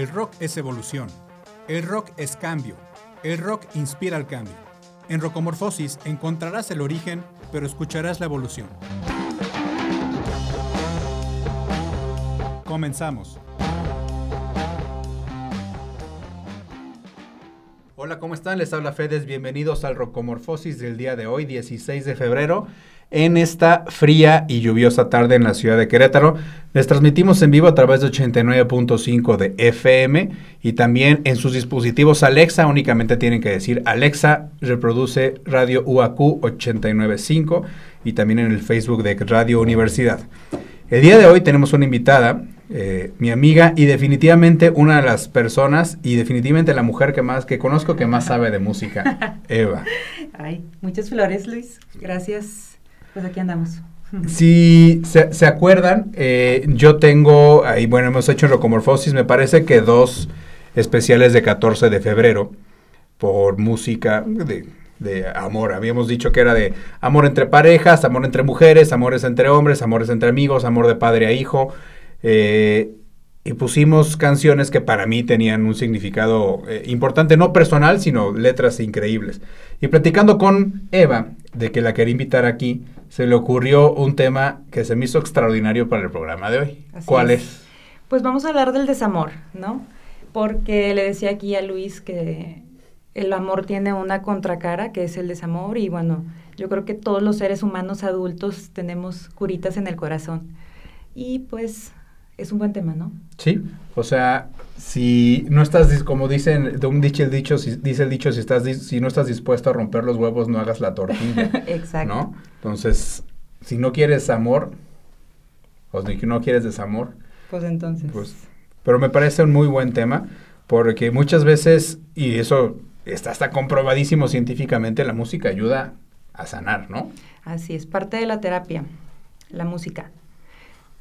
El rock es evolución. El rock es cambio. El rock inspira al cambio. En Rocomorfosis encontrarás el origen, pero escucharás la evolución. Comenzamos. Hola, ¿cómo están? Les habla Fedes. Bienvenidos al Rocomorfosis del día de hoy, 16 de febrero en esta fría y lluviosa tarde en la ciudad de Querétaro. Les transmitimos en vivo a través de 89.5 de FM y también en sus dispositivos Alexa. Únicamente tienen que decir Alexa reproduce Radio UAQ 895 y también en el Facebook de Radio Universidad. El día de hoy tenemos una invitada, eh, mi amiga y definitivamente una de las personas y definitivamente la mujer que más que conozco que más sabe de música, Eva. Ay, muchas flores, Luis. Gracias pues aquí andamos. Si se, acuerdan, eh, yo tengo, ahí bueno, hemos hecho en Rocomorfosis, me parece que dos especiales de 14 de febrero por música de, de, amor. Habíamos dicho que era de amor entre parejas, amor entre mujeres, amores entre hombres, amores entre amigos, amor de padre a hijo. Eh, y pusimos canciones que para mí tenían un significado eh, importante, no personal, sino letras increíbles. Y platicando con Eva, de que la quería invitar aquí, se le ocurrió un tema que se me hizo extraordinario para el programa de hoy. ¿Cuál es? Pues vamos a hablar del desamor, ¿no? Porque le decía aquí a Luis que el amor tiene una contracara, que es el desamor, y bueno, yo creo que todos los seres humanos adultos tenemos curitas en el corazón. Y pues es un buen tema, ¿no? Sí, o sea, si no estás, como dicen, de un dicho el dicho, si, dice el dicho, si, estás, si no estás dispuesto a romper los huevos, no hagas la tortilla. Exacto. ¿No? Entonces, si no quieres amor, o si no quieres desamor. Pues entonces. Pues, pero me parece un muy buen tema, porque muchas veces, y eso está, está comprobadísimo científicamente, la música ayuda a sanar, ¿no? Así es, parte de la terapia, la música.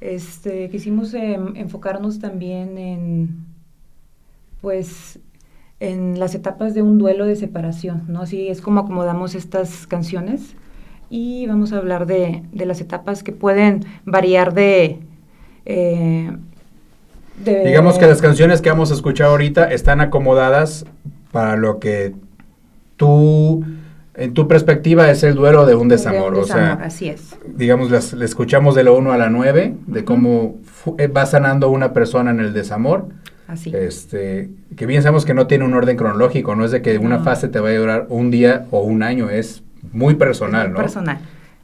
Este, quisimos em, enfocarnos también en, pues, en las etapas de un duelo de separación, ¿no? Así es como acomodamos estas canciones y vamos a hablar de, las etapas que pueden variar de, eh, de... Digamos que las canciones que vamos a escuchar ahorita están acomodadas para lo que tú en tu perspectiva es el duelo de un desamor, o sea, así es. Digamos, le escuchamos de la 1 a la 9, de cómo eh, va sanando una persona en el desamor. Así. Este, que bien sabemos que no tiene un orden cronológico, no es de que una fase te vaya a durar un día o un año, es muy personal, es muy personal.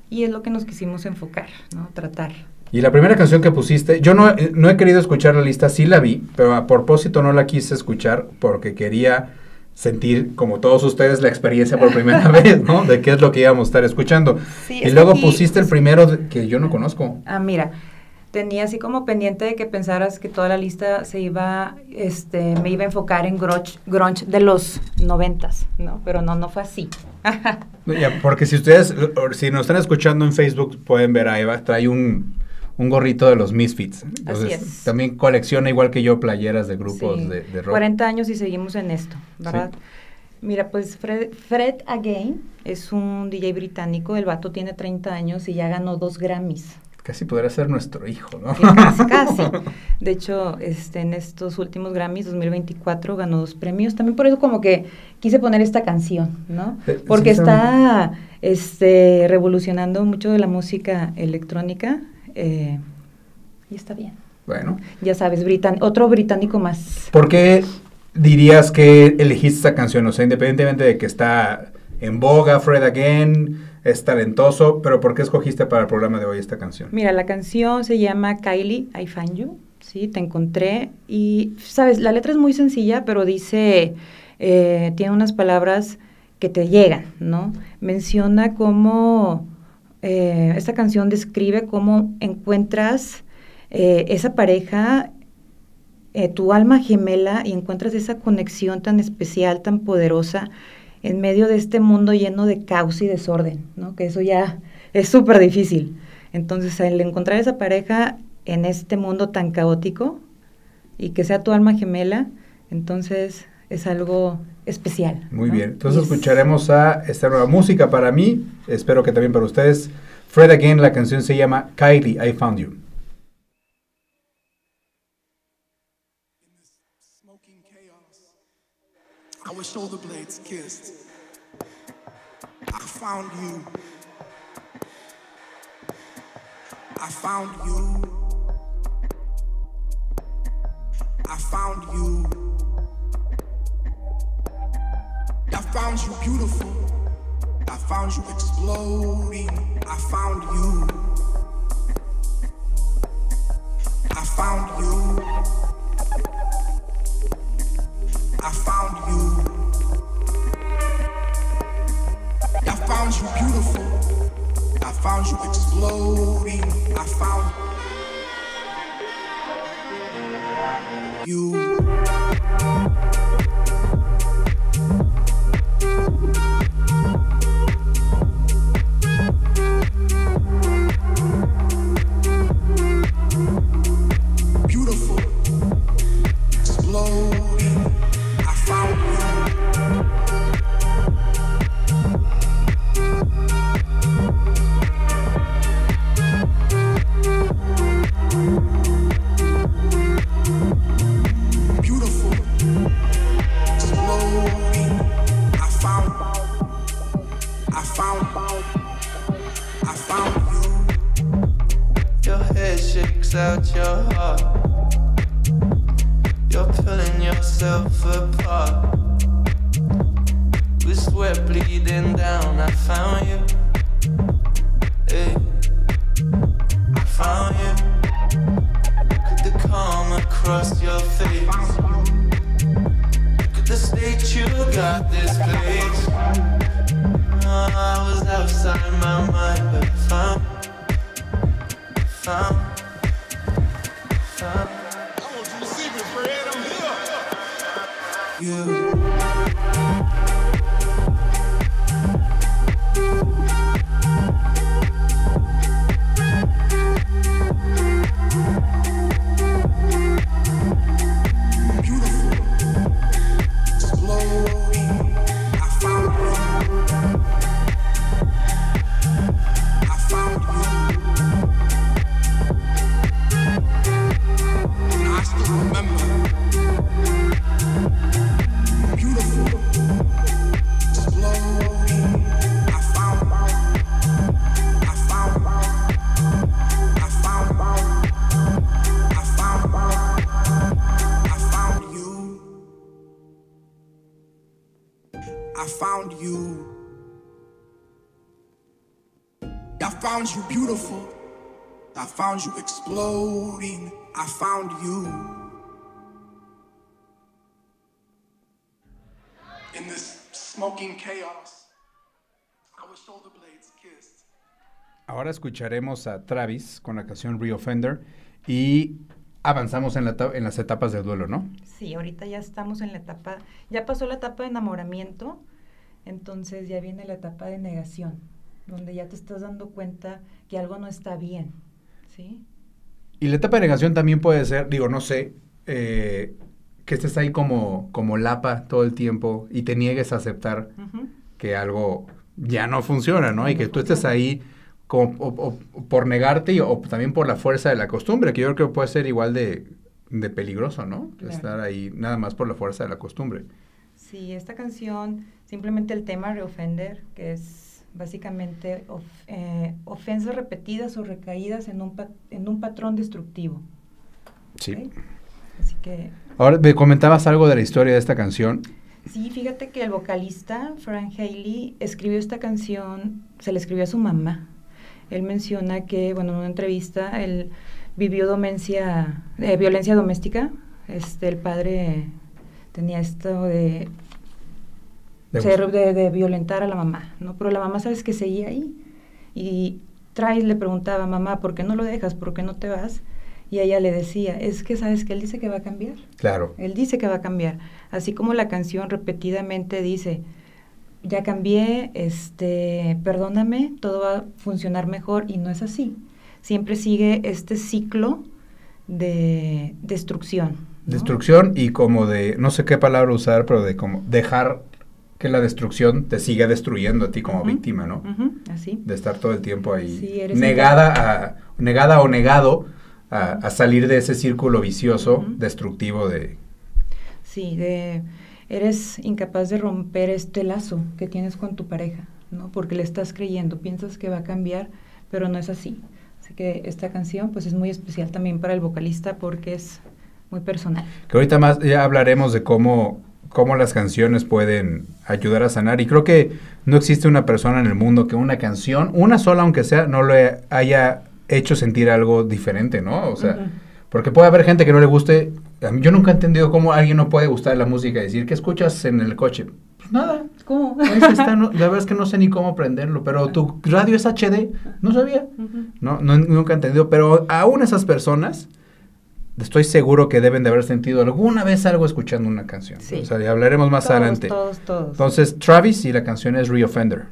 Y es lo que nos quisimos enfocar, ¿no? Tratar. Y la primera canción que pusiste, yo no, no he querido escuchar la lista, sí la vi, pero a propósito no la quise escuchar porque quería sentir, como todos ustedes, la experiencia por primera vez, ¿no? De qué es lo que íbamos a estar escuchando. y luego pusiste el primero que yo no conozco. Ah, mira, tenía así como pendiente de que pensaras que toda la lista se iba, este, me iba a enfocar en grunge, grunge de los noventas, ¿no? Pero no, no fue así. porque si ustedes, si nos están escuchando en Facebook, pueden ver a Eva, trae un un gorrito de los Misfits. Entonces, también colecciona igual que yo playeras de grupos de, rock. 40 años y seguimos en esto, ¿verdad? Mira, pues Fred, Fred Again es un DJ británico, el vato tiene 30 años y ya ganó dos Grammys. Casi podría ser nuestro hijo, ¿no? Casi, casi. De hecho, este, en estos últimos Grammys 2024 ganó dos premios. También por eso como que quise poner esta canción, ¿no? Eh, Porque está este, revolucionando mucho de la música electrónica eh, y está bien. Bueno. Ya sabes, otro británico más. ¿Por qué dirías que elegiste esta canción? O sea, independientemente de que está en boga, Fred Again, es talentoso, pero ¿por qué escogiste para el programa de hoy esta canción? Mira, la canción se llama Kylie, I Find You, ¿sí? Te encontré y, sabes, la letra es muy sencilla, pero dice, eh, tiene unas palabras que te llegan, ¿no? Menciona cómo eh, esta canción describe cómo encuentras eh, esa pareja, eh, tu alma gemela, y encuentras esa conexión tan especial, tan poderosa, en medio de este mundo lleno de caos y desorden, ¿no? Que eso ya es súper difícil. Entonces, al encontrar esa pareja en este mundo tan caótico y que sea tu alma gemela, entonces es algo especial. Muy bien, entonces escucharemos a esta nueva música para mí, espero que también para ustedes. Fred Again, la canción se llama Kylie, I Found You. our shoulder blades kissed. I found you. I found you. I found you. Found you beautiful. I found you exploding. I found you. I found you. I found you. I found you beautiful. I found you exploding. I found you. Look at the state you got this place. Oh, I was outside my mind, but I found found, found You. Found you exploding. I found you. In this smoking chaos, our shoulder blades kissed. Ahora escucharemos a Travis con la canción Reoffender y avanzamos en, la en las etapas del duelo, ¿no? Sí, ahorita ya estamos en la etapa, ya pasó la etapa de enamoramiento, entonces ya viene la etapa de negación, donde ya te estás dando cuenta que algo no está bien, ¿sí? Y la etapa de negación también puede ser, digo, no sé, eh, que estés ahí como, como lapa todo el tiempo y te niegues a aceptar que algo ya no funciona, ¿no? Y que tú estés ahí como, o- o- por negarte y- o también por la fuerza de la costumbre, que yo creo que puede ser igual de, de peligroso, ¿no? Claro. Estar ahí nada más por la fuerza de la costumbre. Sí, esta canción, simplemente el tema Reoffender, que es básicamente of- eh, ofensas repetidas o recaídas en un, en un patrón destructivo. ¿ok? Así que Ahora, me comentabas algo de la historia de esta canción. Sí, fíjate que el vocalista, Frank Haley, escribió esta canción, se la escribió a su mamá. Él menciona que, bueno, en una entrevista, él vivió domencia, eh, violencia doméstica. Este, el padre tenía esto de, De ser- de, de violentar a la mamá, ¿no? Pero la mamá, ¿sabes que seguía ahí? Y Travis le preguntaba, mamá, ¿por qué no lo dejas? ¿Por qué no te vas? Y ella le decía, es que, ¿sabes que Él dice que va a cambiar. Claro. Él dice que va a cambiar. Así como la canción repetidamente dice, ya cambié, este, perdóname, todo va a funcionar mejor y no es así. Siempre sigue este ciclo de destrucción. ¿no? Destrucción y como de, no sé qué palabra usar, pero de como dejar que la destrucción te siga destruyendo a ti como víctima, ¿no? así. De estar todo el tiempo ahí Sí, eres negada, a, negada o negado a, a salir de ese círculo vicioso, destructivo de... Sí, de, eres incapaz de romper este lazo que tienes con tu pareja, ¿no? Porque le estás creyendo, piensas que va a cambiar, pero no es así. Así que esta canción pues es muy especial también para el vocalista porque es muy personal. Que ahorita más ya hablaremos de cómo, cómo las canciones pueden ayudar a sanar. Y creo que no existe una persona en el mundo que una canción, una sola aunque sea, no le haya hecho sentir algo diferente, ¿no? O sea, porque puede haber gente que no le guste. Yo nunca he entendido cómo a alguien no puede gustar la música y decir, ¿qué escuchas en el coche? Pues nada. ¿Cómo? Ahí está, no- la verdad es que no sé ni cómo prenderlo, pero tu radio es HD, no sabía. No, no, nunca he entendido, pero aún esas personas, estoy seguro que deben de haber sentido alguna vez algo escuchando una canción. Sí. O sea, hablaremos más todos, adelante. Todos, todos. Entonces, Travis y la canción es Reoffender.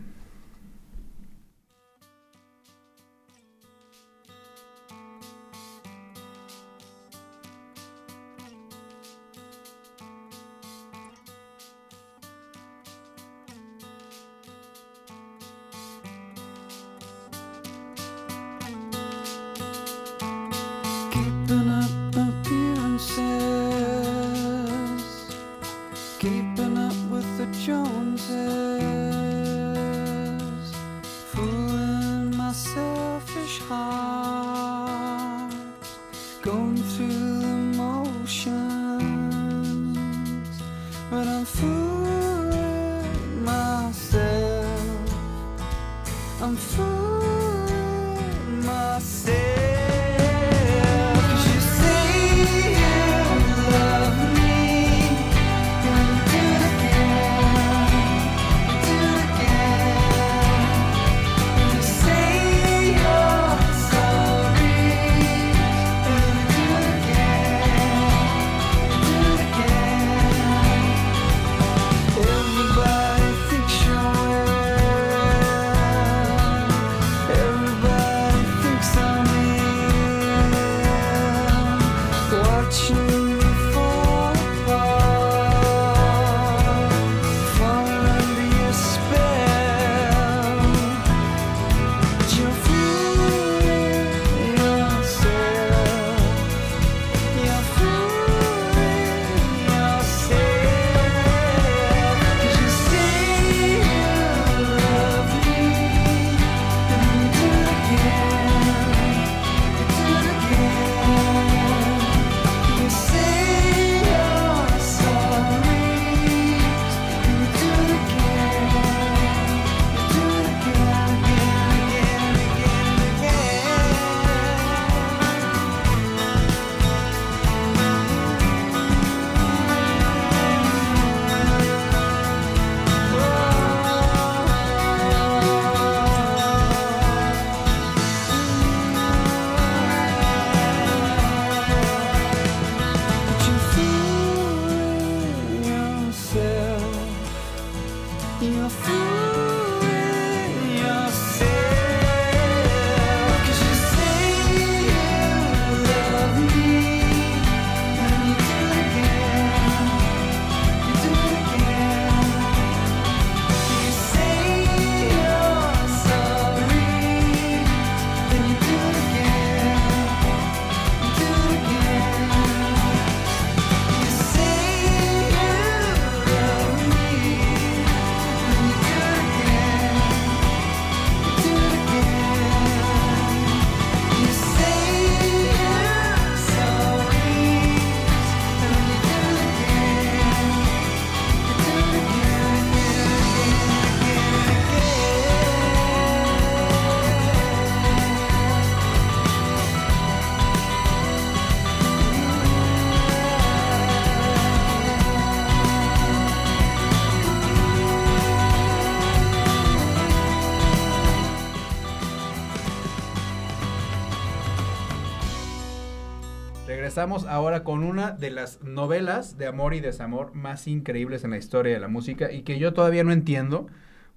Ahora con una de las novelas de amor y desamor más increíbles en la historia de la música y que yo todavía no entiendo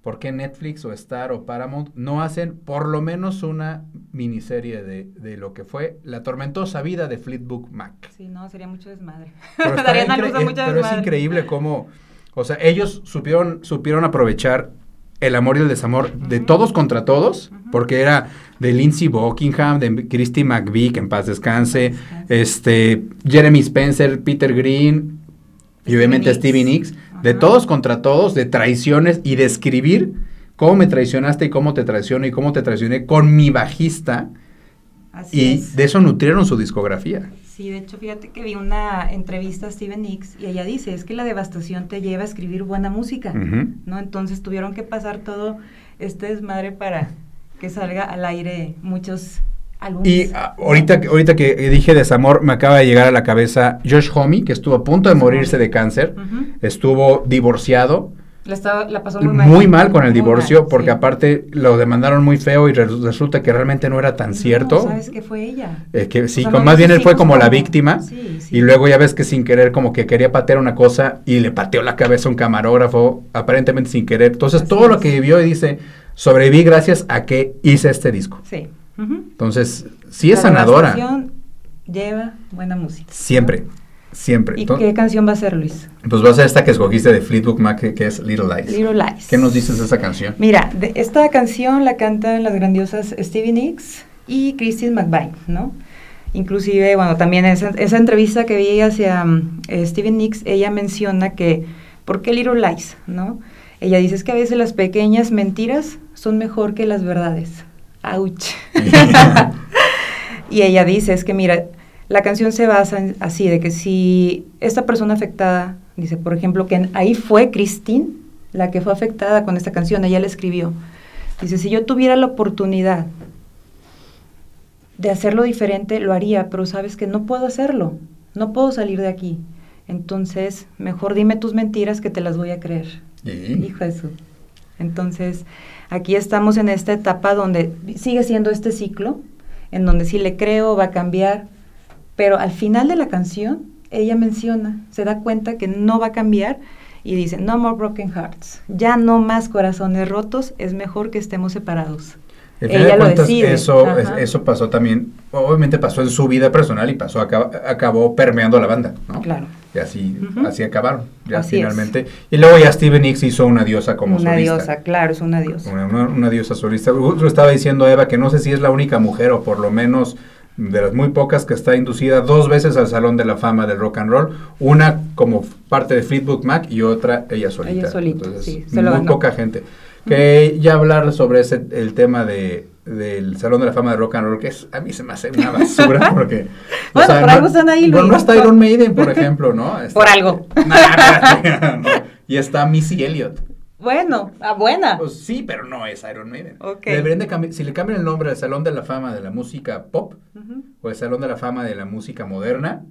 por qué Netflix o Star o Paramount no hacen por lo menos una miniserie de, de lo que fue la tormentosa vida de Fleetwood Mac. Sí, no, sería mucho desmadre. Pero, Darían a luz a pero es increíble cómo, o sea, ellos supieron, supieron aprovechar el amor y el desamor de todos contra todos, porque era de Lindsey Buckingham, de Christy McVie, que en paz descanse, este, Jeremy Spencer, Peter Green y obviamente. Stevie Nicks, de todos contra todos, de traiciones y de escribir cómo me traicionaste y cómo te traiciono y cómo te traicioné con mi bajista. Así Y es. de eso nutrieron su discografía. Sí, de hecho, fíjate que vi una entrevista a Steven Nicks y ella dice, es que la devastación te lleva a escribir buena música. ¿no? Entonces tuvieron que pasar todo este desmadre para que salga al aire muchos álbumes. Y ah, ahorita, que- ahorita que dije desamor, me acaba de llegar a la cabeza Josh Homme, que estuvo a punto de morirse de cáncer, estuvo divorciado, La, estaba- la pasó muy mal. muy mal con el divorcio, mal, porque sí. aparte lo demandaron muy feo y res- resulta que realmente no era tan No, cierto. ¿Sabes qué fue ella? Eh, que sí, O sea, con- no más bien él fue como la víctima Sí, sí. y luego ya ves que sin querer como que quería patear una cosa y le pateó la cabeza a un camarógrafo aparentemente sin querer. Entonces Así todo lo que vivió y dice, sobreviví gracias a que hice este disco. Sí. Entonces, sí es La sanadora. lleva buena música. Siempre, siempre. ¿Y Entonces, qué canción va a ser, Luis? pues va a ser esta que escogiste de Fleetwood Mac, que, que es Little Lies. Little Lies. ¿Qué nos dices de esa canción? Mira, de esta canción la cantan las grandiosas Stevie Nicks y Christine McVine, ¿no? Inclusive, bueno, también esa, esa entrevista que vi hacia eh, Stevie Nicks, ella menciona que, ¿por qué Little Lies, no? Ella dice es que a veces las pequeñas mentiras son mejor que las verdades. ¡Auch! y ella dice, es que mira, la canción se basa en- así, de que si esta persona afectada, dice, por ejemplo, que ahí fue Christine, la que fue afectada con esta canción, ella la escribió. Dice, si yo tuviera la oportunidad de hacerlo diferente, lo haría, pero sabes que no puedo hacerlo, no puedo salir de aquí. Entonces, mejor dime tus mentiras que te las voy a creer. Hijo de su. Entonces, aquí estamos en esta etapa donde sigue siendo este ciclo, en donde si le creo va a cambiar, pero al final de la canción, ella menciona, se da cuenta que no va a cambiar y dice, no more broken hearts, ya no más corazones rotos, es mejor que estemos separados. Final Ella de lo cuentas, decide. Eso, es- eso pasó también, obviamente pasó en su vida personal y pasó, acaba- acabó permeando la banda, ¿no? Claro. Y así, Ujú. así acabaron, ya Así es. finalmente. Y luego ya Steven Nicks hizo una diosa como una solista. diosa, claro, es una diosa. Una, una- una diosa solista. Justo estaba diciendo Eva que no sé si es la única mujer o por lo menos de las muy pocas que está inducida dos veces al Salón de la Fama del Rock and Roll. Una como parte de Fleetwood Mac y otra ella solita. Ella solita, Entonces, sí, se lo muy ganó. poca gente. Que ya hablar sobre ese el tema de del Salón de la Fama del Rock and Roll, que es, a mí se me hace una basura porque... Bueno, por no- algo están ahí, bueno, Luis. no está Iron Maiden, por ejemplo, ¿no? Está- Por algo. Nah. Y está Missy Elliott. Bueno, ah, buena. Pues sí, pero no es Iron Maiden. Deberían de si le cambian el nombre al Salón de la Fama de la música pop o el Salón de la Fama de la música moderna,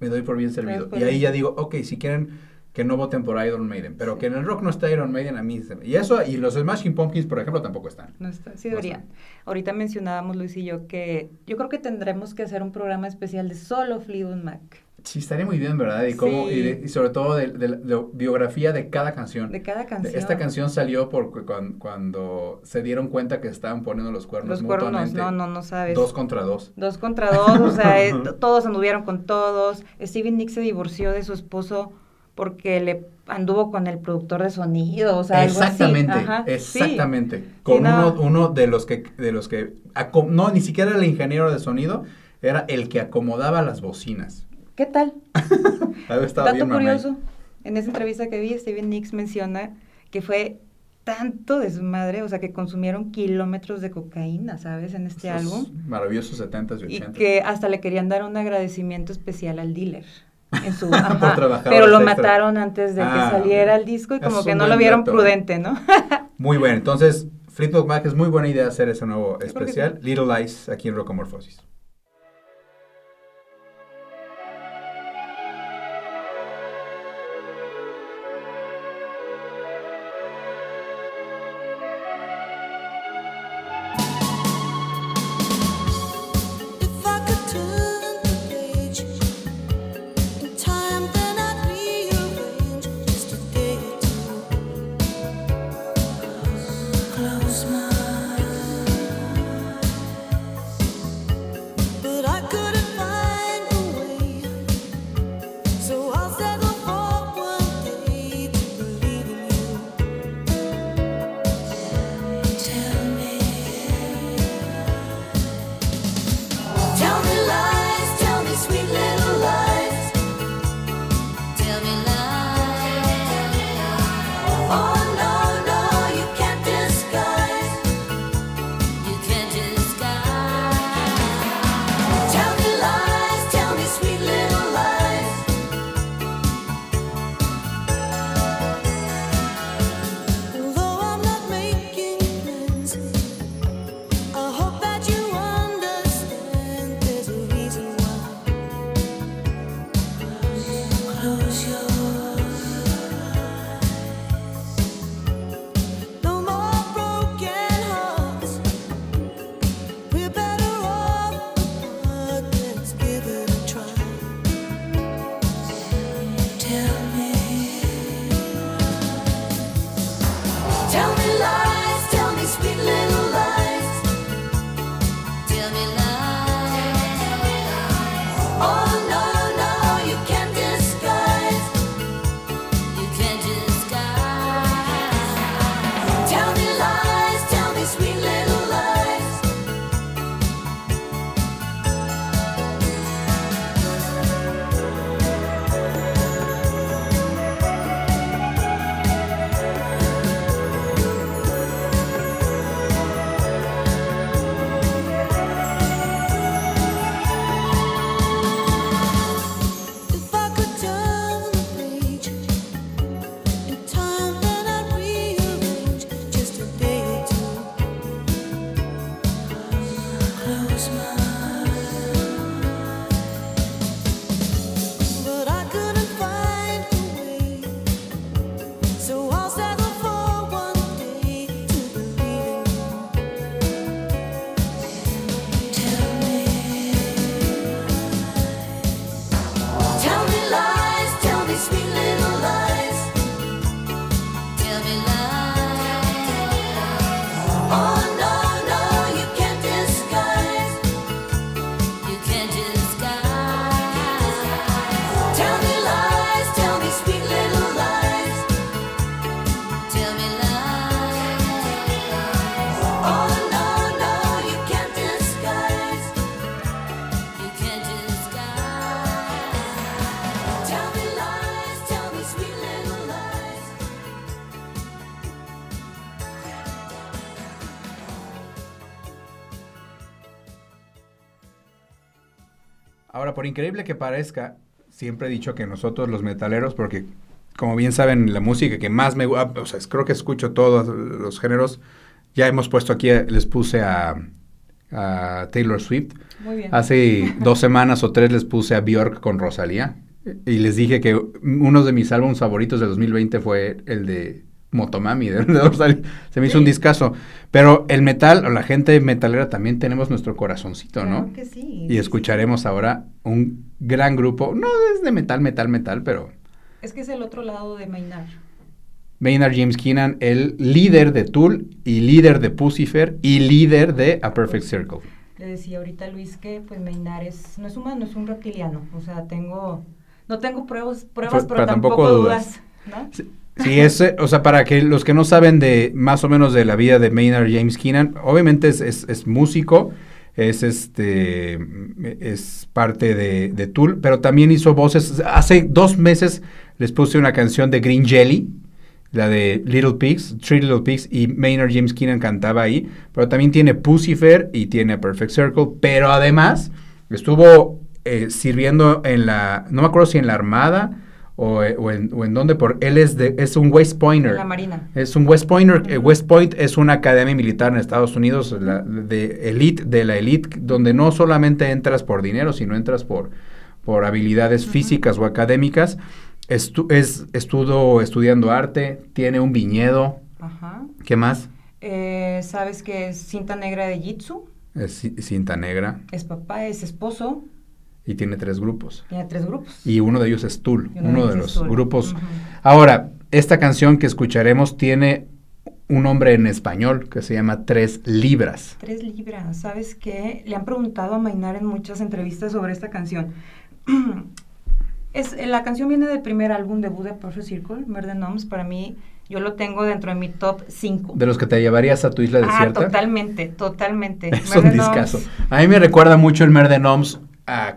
me doy por bien servido. por Y ahí bien. ya digo, ok, si quieren que no voten por Iron Maiden, pero que en el rock no está Iron Maiden, a mí Y eso, y los Smashing Pumpkins, por ejemplo, tampoco están. No está, sí deberían. Ahorita mencionábamos Luis y yo que yo creo que tendremos que hacer un programa especial de solo Fleetwood Mac, Sí, estaría muy bien, ¿verdad? Y, cómo, Sí. y, de- y sobre todo de, de la biografía de cada canción. de cada canción. Esta canción salió porque cuando, cuando se dieron cuenta que estaban poniendo los cuernos Los cuernos, mutuamente. no, no, no sabes. Dos contra dos. Dos contra dos, o sea, eh, todos anduvieron con todos. Steven Nick se divorció de su esposo porque le anduvo con el productor de sonido, o sea, algo así. exactamente, sí. exactamente. Con no. uno, uno de los que, de los que, no, ni siquiera el ingeniero de sonido, era el que acomodaba las bocinas. ¿Qué tal? Dato bien curioso, en esa entrevista que vi, Steven Nicks menciona que fue tanto desmadre, o sea, que consumieron kilómetros de cocaína, ¿sabes? En este Esos álbum. Maravillosos 70s y Y 80s. que hasta le querían dar un agradecimiento especial al dealer. En su, ajá, pero lo extra. mataron antes de Ah, que saliera ok. el disco y como que no lo vieron dato. prudente, ¿no? Muy bueno. Entonces, Fleetwood Mac es muy buena idea hacer ese nuevo especial. Little Lies aquí en Rocomorphosis. Por increíble que parezca, siempre he dicho que nosotros los metaleros, porque como bien saben, la música que más me gusta, o sea, creo que escucho todos los géneros, ya hemos puesto aquí, les puse a, a Taylor Swift. Muy bien. Hace dos semanas o tres les puse a Björk con Rosalía. Y les dije que uno de mis álbumes favoritos de 2020 fue el de Motomami de, de Rosalía. Se me hizo un discazo. Pero el metal, o la gente metalera también tenemos nuestro corazoncito, ¿no? Claro que sí. Y escucharemos ahora un gran grupo, no desde metal, metal, metal, pero Es que es el otro lado de Maynard. Maynard James Keenan, el líder de Tool y líder de Pucifer y líder de A Perfect Circle. Le decía ahorita a Luis que pues Maynard es, no es humano, es un reptiliano. O sea, tengo, no tengo pruebas, pruebas Pero pero, tampoco tampoco, dudas. dudas. ¿no? Sí, sí, es, eh, o sea, para que los que no saben de más o menos de la vida de Maynard James Keenan, obviamente es, es- es músico, es este, es parte de, Tool, pero también hizo voces. Hace dos meses les puse una canción de Green Jelly, la de Little Pigs, Three Little Pigs, y Maynard James Keenan cantaba ahí, pero también tiene Pucifer y tiene Perfect Circle, pero además estuvo eh, sirviendo en la, no me acuerdo si en la Armada o, o en, o en dónde, por él es, de, es un West Pointer. En la Marina. Es un West Pointer. eh. West Point es una academia militar en Estados Unidos, la- de elite, de la elite, donde no solamente entras por dinero, sino entras por, por habilidades físicas o académicas. Estu- es, estuvo estudiando arte, tiene un viñedo. Ajá. ¿Qué más? Eh, Sabes que es cinta negra de Jitsu, Es ci- cinta negra es papá, es esposo, y tiene tres grupos. tiene tres grupos. Y uno de ellos es Tool, uno de los Tool. grupos. Ahora, esta canción que escucharemos tiene un nombre en español que se llama Tres Libras. Tres libras, ¿sabes qué? Le han preguntado a Mainar en muchas entrevistas sobre esta canción. es, eh, la canción viene del primer álbum debut de Perfect Circle, Murder Noms. Para mí, yo lo tengo dentro de mi top 5. De los que te llevarías a tu isla ah, desierta. totalmente, totalmente. Es un Noms, discazo. A mí me recuerda mucho el Mer de Noms a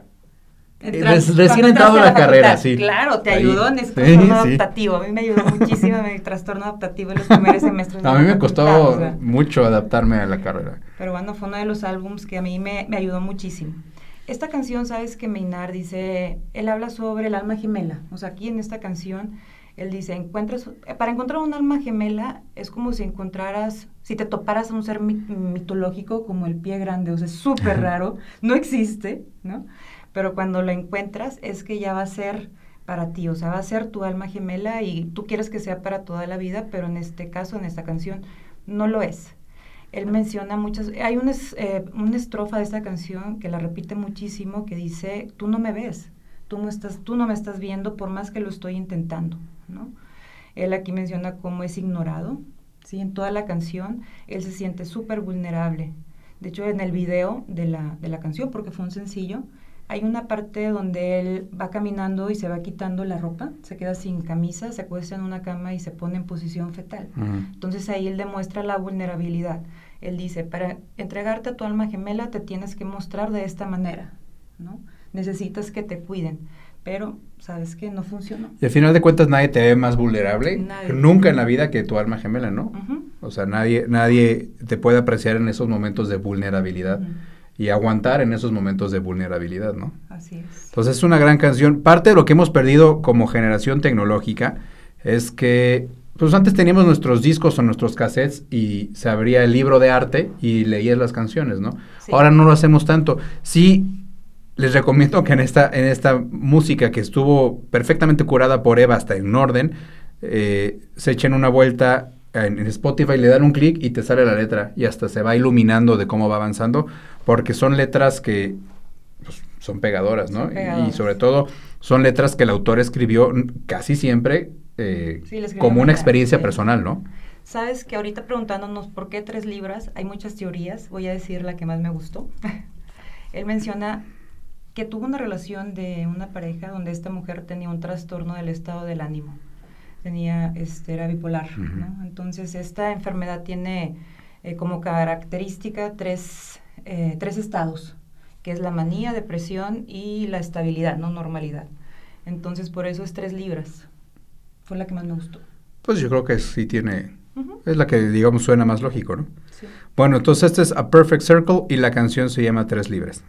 recién entrado a la carrera, facultad. sí. Claro, te Ahí. ayudó en ese trastorno sí. adaptativo. A mí me ayudó muchísimo en mi trastorno adaptativo en los primeros semestres. A mí me costó o sea. mucho adaptarme a la carrera. Pero bueno, fue uno de los álbums que a mí me, me ayudó muchísimo. Esta canción, sabes que Maynard dice, él habla sobre el alma gemela. O sea, aquí en esta canción, él dice, encuentras, para encontrar un alma gemela es como si encontraras, si te toparas a un ser mi- mitológico como el pie grande. O sea, es súper raro, no existe, ¿no? Pero cuando lo encuentras es que ya va a ser para ti, o sea, va a ser tu alma gemela y tú quieres que sea para toda la vida, pero en este caso, en esta canción, no lo es. Él menciona muchas, hay una, eh, una estrofa de esta canción que la repite muchísimo que dice, tú no me ves, tú no, estás, tú no me estás viendo por más que lo estoy intentando, ¿no? Él aquí menciona cómo es ignorado, ¿sí? En toda la canción él se siente súper vulnerable. De hecho, en el video de la, de la canción, porque fue un sencillo, hay una parte donde él va caminando y se va quitando la ropa, se queda sin camisa, se acuesta en una cama y se pone en posición fetal. Entonces ahí él demuestra la vulnerabilidad. Él dice, para entregarte a tu alma gemela te tienes que mostrar de esta manera, ¿no? Necesitas que te cuiden, pero sabes que no funcionó. Y al final de cuentas nadie te ve más vulnerable Nadie. nunca en la vida que tu alma gemela, ¿no? O sea, nadie, nadie te puede apreciar en esos momentos de vulnerabilidad. Y aguantar en esos momentos de vulnerabilidad, ¿no? Así es. Entonces es una gran canción. Parte de lo que hemos perdido como generación tecnológica es que, pues antes teníamos nuestros discos o nuestros cassettes y se abría el libro de arte y leías las canciones, ¿no? Sí. Ahora no lo hacemos tanto. Sí, les recomiendo que en esta, en esta música que estuvo perfectamente curada por Eva hasta en orden, eh, se echen una vuelta en, Spotify, le dan un clic y te sale la letra y hasta se va iluminando de cómo va avanzando, porque son letras que pues, son pegadoras, ¿no? Son Y- sobre todo son letras que el autor escribió casi siempre eh, Sí, como una experiencia sí. personal, ¿no? Sabes que ahorita preguntándonos por qué tres libras, hay muchas teorías. Voy a decir la que más me gustó. Él menciona que tuvo una relación de una pareja donde esta mujer tenía un trastorno del estado del ánimo. Tenía, este, era bipolar. ¿no? Entonces, esta enfermedad tiene eh, como característica tres, eh, tres estados, que es la manía, depresión y la estabilidad, no normalidad. Entonces, por eso es tres libras. Fue la que más me gustó. Pues yo creo que sí tiene, es la que digamos suena más lógico, ¿no? sí. Bueno, entonces este es A Perfect Circle y la canción se llama Tres Libres.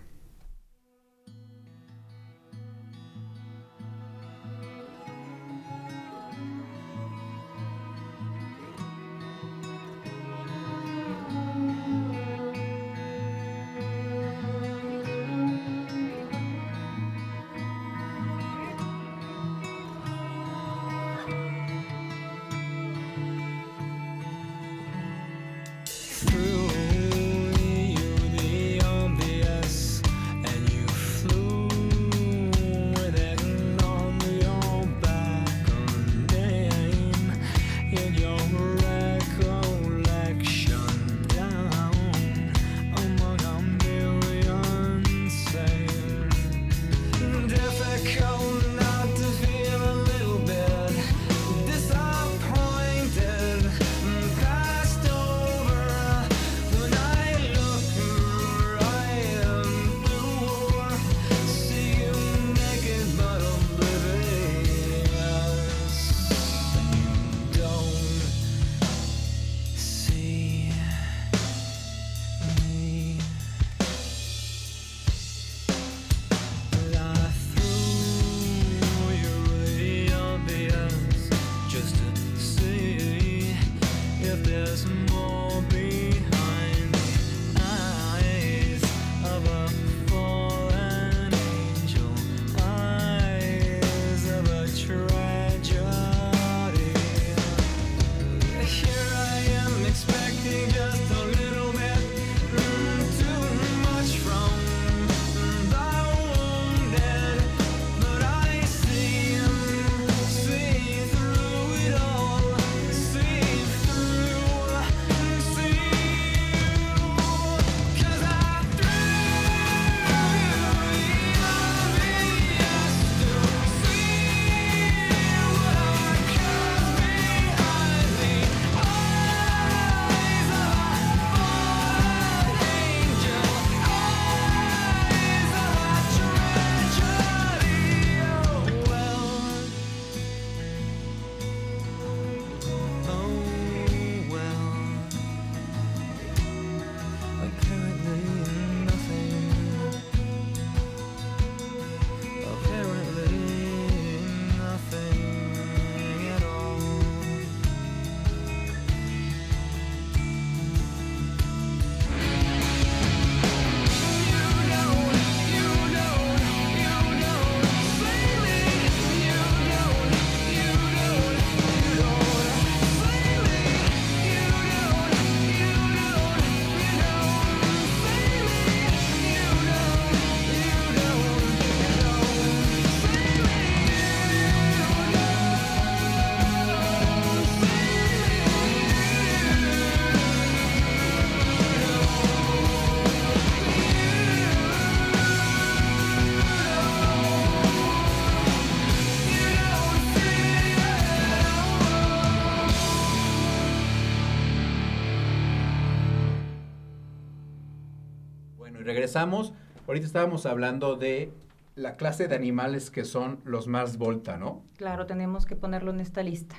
Regresamos. Ahorita estábamos hablando de la clase de animales que son los más volta, ¿no? Claro, tenemos que ponerlo en esta lista.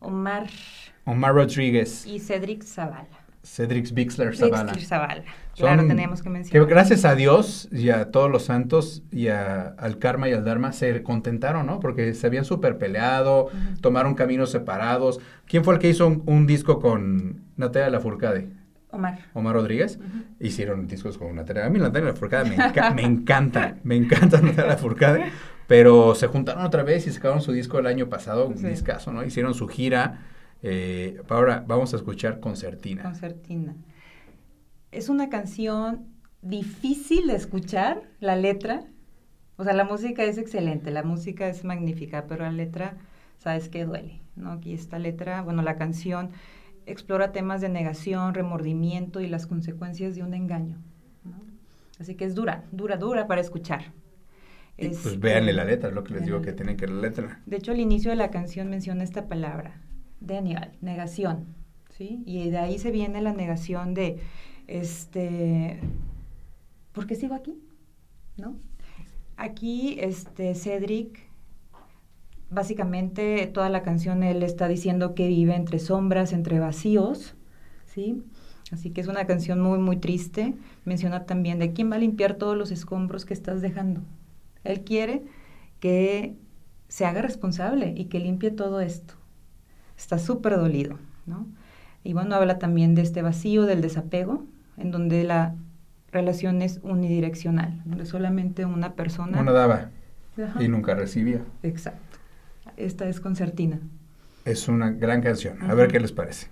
Omar Omar Rodríguez, y Cedric Zavala. Cedric Bixler Zavala. Bixler Zavala. Son- Claro, tenemos que Que mencionar. gracias a Dios y a todos los santos y a- al karma y al dharma se contentaron, ¿no? Porque se habían súper peleado, tomaron caminos separados. ¿Quién fue el que hizo un, un disco con Natalia Lafourcade? Omar. Omar Rodríguez. Hicieron discos con Natalia. A mí Natalia Lafourcade me, enca- me encanta, me encanta Natalia Lafourcade. Pero se juntaron otra vez y sacaron su disco el año pasado, un Sí. discazo, ¿no? Hicieron su gira. Eh, ahora vamos a escuchar Concertina. Concertina. Es una canción difícil de escuchar, la letra. O sea, la música es excelente, la música es magnífica, pero la letra, sabes que duele, ¿no? Aquí esta letra, bueno, la canción explora temas de negación, remordimiento y las consecuencias de un engaño. ¿no? Así que es dura, dura, dura para escuchar. Y, Es- pues véanle la letra, es lo que les digo que tienen que leer la letra. De hecho, al inicio de la canción menciona esta palabra, denial, negación, ¿sí? Y de ahí se viene la negación de, este, ¿por qué sigo aquí? ¿No? Aquí, este, Cedric, básicamente toda la canción él está diciendo que vive entre sombras, entre vacíos, ¿sí? Así que es una canción muy, muy triste. Menciona también de quién va a limpiar todos los escombros que estás dejando. Él quiere que se haga responsable y que limpie todo esto. Está súper dolido, ¿no? Y bueno, habla también de este vacío, del desapego, en donde la relación es unidireccional, donde solamente una persona... Uno daba Ajá. y nunca recibía. Exacto. Esta es concertina. Es una gran canción. A ver qué les parece.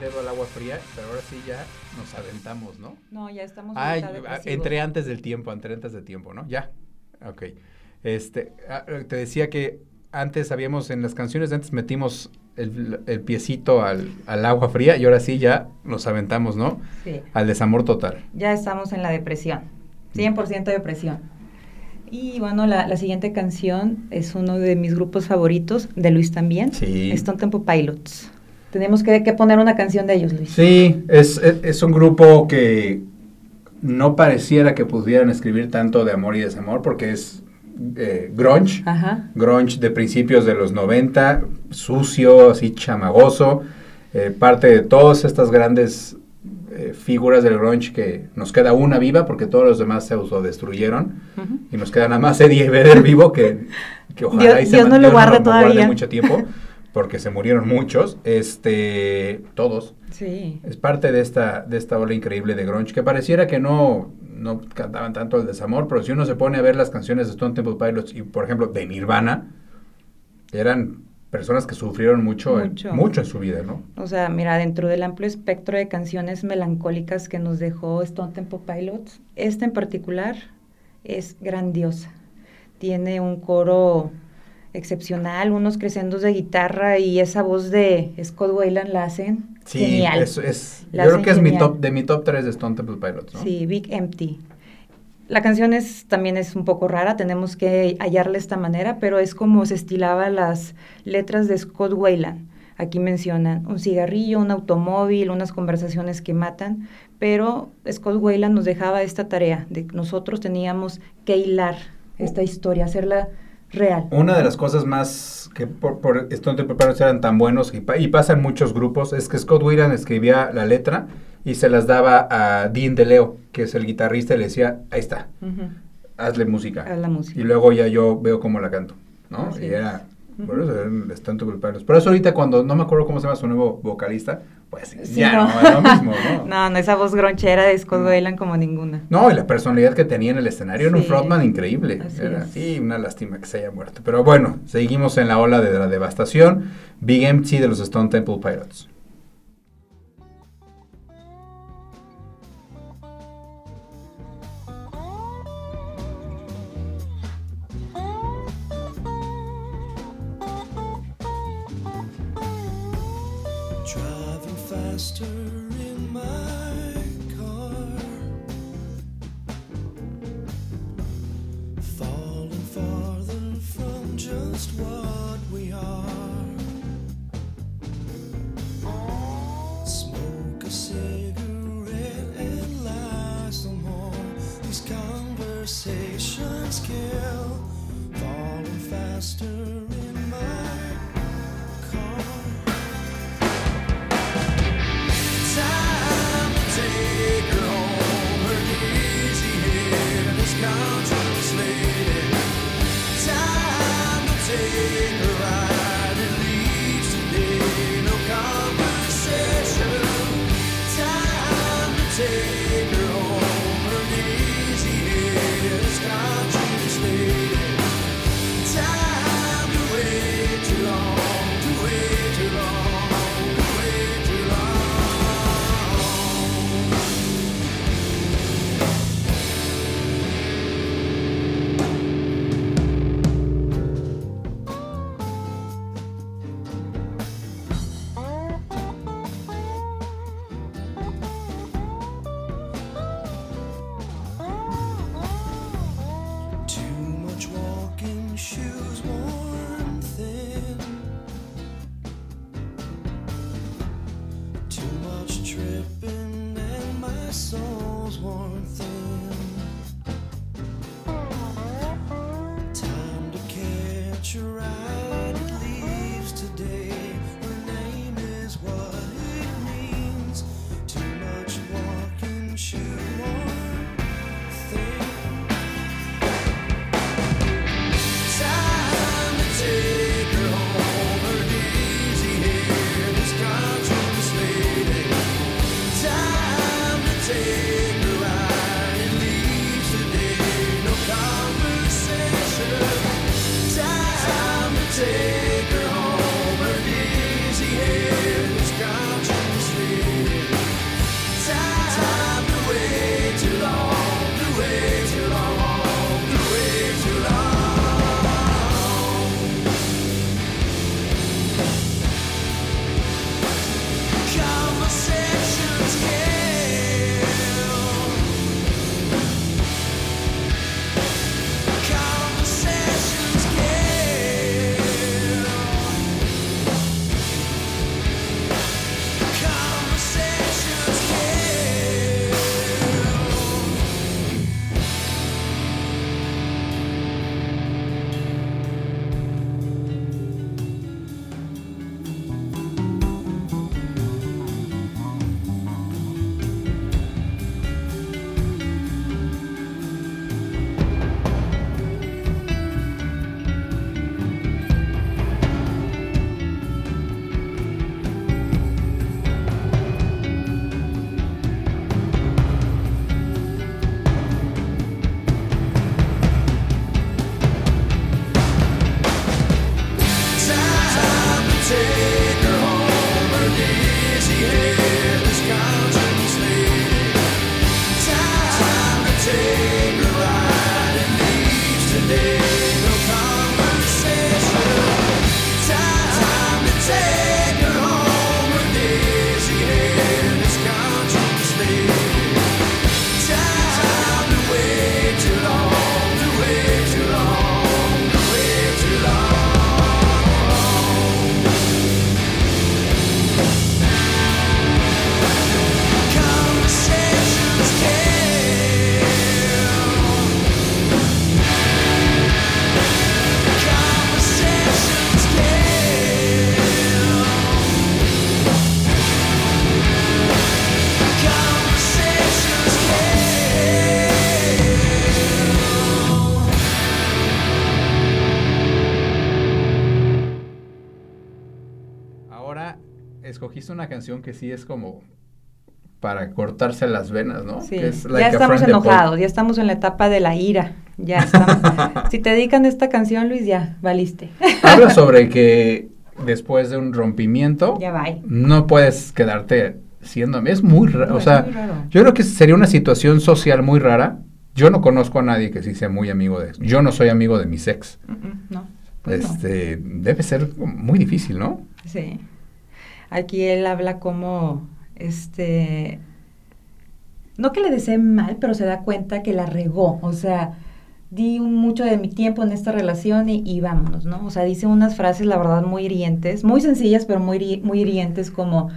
Dedo al agua fría, pero ahora sí ya nos aventamos, ¿no? No, ya estamos. Ay, ah, entré antes del tiempo, entré antes del tiempo, ¿no? Ya. Ok. Este, ah, te decía que antes habíamos, en las canciones de antes metimos el, el piecito al, al agua fría y ahora sí ya nos aventamos, ¿no? Sí. Al desamor total. Ya estamos en la depresión. 100% depresión. Y bueno, la, la siguiente canción es uno de mis grupos favoritos, de Luis también. Sí. Stone Temple Pilots. Tenemos que, que poner una canción de ellos, Luis. Sí, es, es, es un grupo que no pareciera que pudieran escribir tanto de amor y desamor porque es eh, grunge. Ajá. grunge de principios de los 90, sucio, así chamagoso, eh, parte de todas estas grandes eh, figuras del grunge que nos queda una viva porque todos los demás se autodestruyeron y nos queda nada más Eddie Vedder vivo que, que ojalá Dios- y se Dios no lo guarde guarde todavía. mucho tiempo porque se murieron muchos, este, todos. Sí. Es parte de esta, de esta ola increíble de grunge que pareciera que no, no cantaban tanto el desamor, pero si uno se pone a ver las canciones de Stone Temple Pilots y, por ejemplo, de Nirvana, eran personas que sufrieron mucho, en- Mucho. mucho en su vida, ¿no? O sea, mira, dentro del amplio espectro de canciones melancólicas que nos dejó Stone Temple Pilots, esta en particular es grandiosa. Tiene un coro excepcional, unos crescendos de guitarra y esa voz de Scott Weiland la hacen Sí, genial. es, es- La yo creo que es mi top, de mi top 3 de Stone Temple Pilots, ¿no? Sí, Big Empty. La canción es, también es un poco rara, tenemos que hallarle esta manera, pero es como se estilaba las letras de Scott Weiland. Aquí mencionan un cigarrillo, un automóvil, unas conversaciones que matan, pero Scott Weiland nos dejaba esta tarea de que nosotros teníamos que hilar esta historia, hacerla real. Una de las cosas más que por, por Stone Temple Pilots eran tan buenos y, pa- y pasa en muchos grupos es que Scott Weiland escribía la letra y se las daba a Dean DeLeo, que es el guitarrista, y le decía, ahí está, hazle música. Haz la música. Y luego ya yo veo cómo la canto, ¿no? Así y era, eran Stone Temple Pilots. Por eso ahorita cuando, no me acuerdo cómo se llama su nuevo vocalista, pues Sí, ya no. no, es lo mismo, ¿no? No, no, esa voz gronchera de Scott No. Weiland como ninguna. No, y la personalidad que tenía en el escenario era un Sí. frontman increíble. Así Era, sí, una lástima que se haya muerto. Pero bueno, seguimos en la ola de la devastación. Big Empty de los Stone Temple Pilots. in her eyes. Una canción que sí es como para cortarse las venas, ¿no? Sí, Que es ya Like estamos enojados, ya estamos en la etapa de la ira. Ya estamos. si te dedican esta canción, Luis, ya valiste. Habla sobre que después de un rompimiento ya va. no puedes quedarte siendo es muy raro, o sea, raro. yo creo que sería una situación social muy rara. Yo no conozco a nadie que sí sea muy amigo de yo no soy amigo de mis ex. Mm, mm, No. pues no. Este, debe ser muy difícil, ¿no? Sí. Aquí él habla como, este, no que le desee mal, pero se da cuenta que la regó. O sea, di un- mucho de mi tiempo en esta relación y, y vámonos, ¿no? O sea, dice unas frases, la verdad, muy hirientes, muy sencillas, pero muy, muy hirientes, como,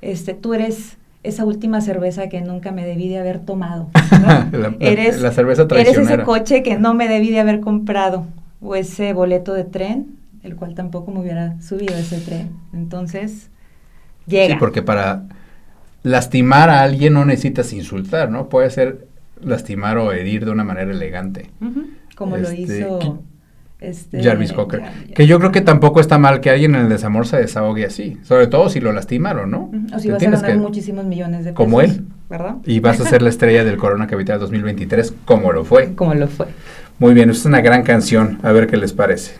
este, tú eres esa última cerveza que nunca me debí de haber tomado. ¿no? La- eres, la cerveza eres ese coche que no me debí de haber comprado o ese boleto de tren, el cual tampoco me hubiera subido ese tren. Entonces, llega. Sí, porque para lastimar a alguien no necesitas insultar, ¿no? Puede ser lastimar o herir de una manera elegante. Como lo Este, hizo este, Jarvis Cocker. Que yo creo que tampoco está mal que alguien en el desamor se desahogue así. Sobre todo si lo lastimaron, ¿no? O si vas a ganar que- muchísimos millones de pesos. Como él. ¿Verdad? Y vas a ser la estrella del Corona Capital 2023, como lo fue. Como lo fue. Muy bien, es una gran canción. A ver qué les parece.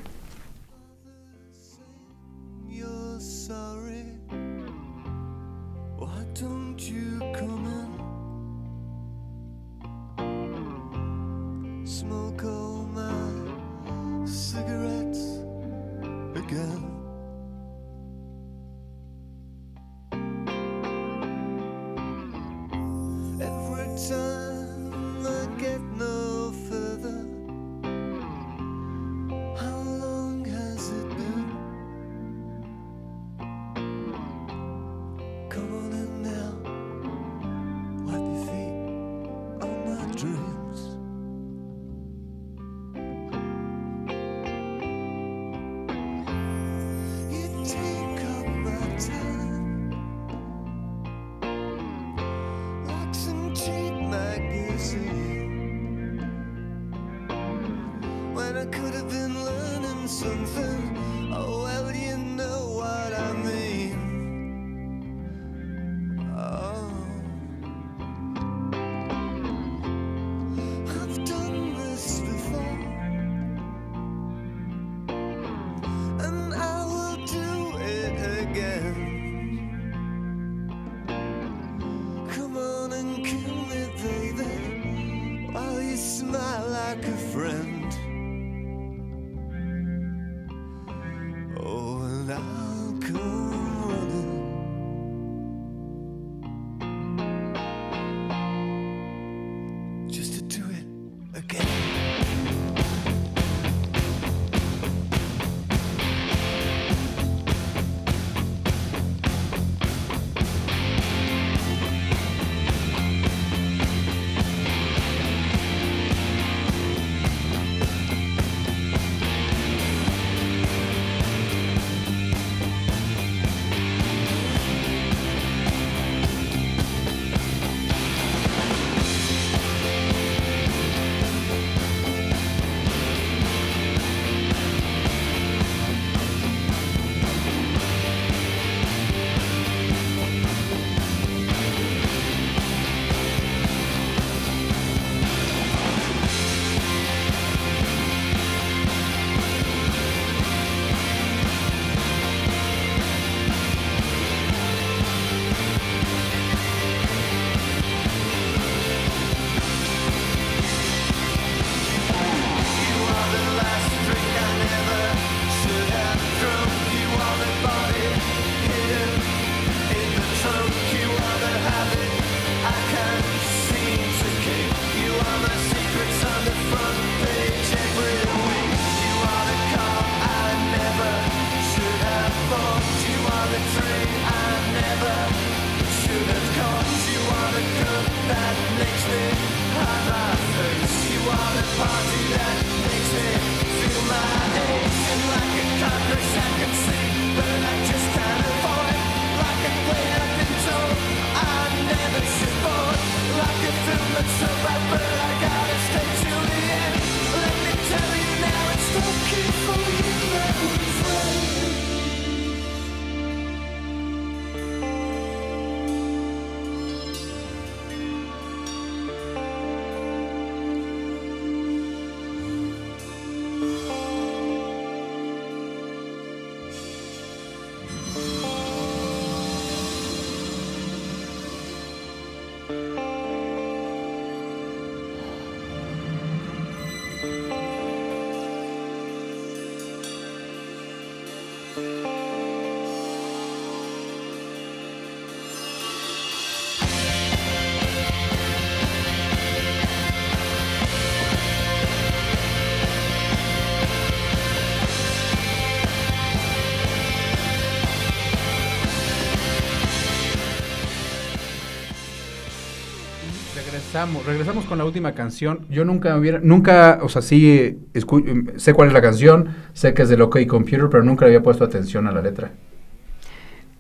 Regresamos, regresamos con la última canción. Yo nunca hubiera, nunca, o sea, sí, escu- sé cuál es la canción, sé que es del OK Computer, pero nunca había puesto atención a la letra.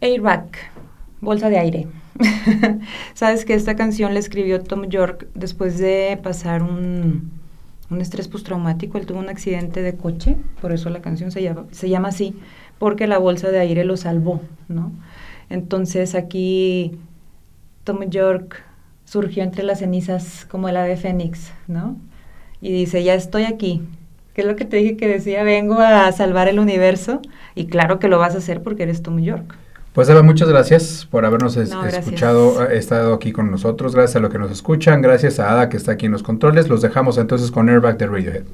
Airbag, bolsa de aire. Sabes que esta canción la escribió Tom York después de pasar un, un estrés postraumático. Él tuvo un accidente de coche, por eso la canción se llama, se llama así, porque la bolsa de aire lo salvó, ¿no? Entonces aquí Tom York surgió entre las cenizas como el ave fénix, ¿no? Y dice, ya estoy aquí. ¿Qué es lo que te dije que decía? Vengo a salvar el universo. Y claro que lo vas a hacer porque eres Tom York. Pues Eva, muchas gracias por habernos es- No, gracias. escuchado, estado aquí con nosotros. Gracias a los que nos escuchan, gracias a Ada que está aquí en los controles. Los dejamos entonces con Airbag de Radiohead.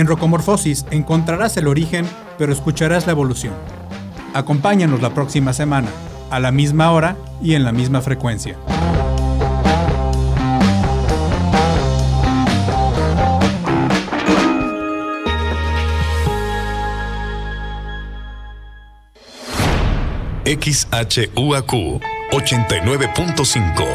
En Rocomorfosis encontrarás el origen, pero escucharás la evolución. Acompáñanos la próxima semana, a la misma hora y en la misma frecuencia. XHUAQ 89.5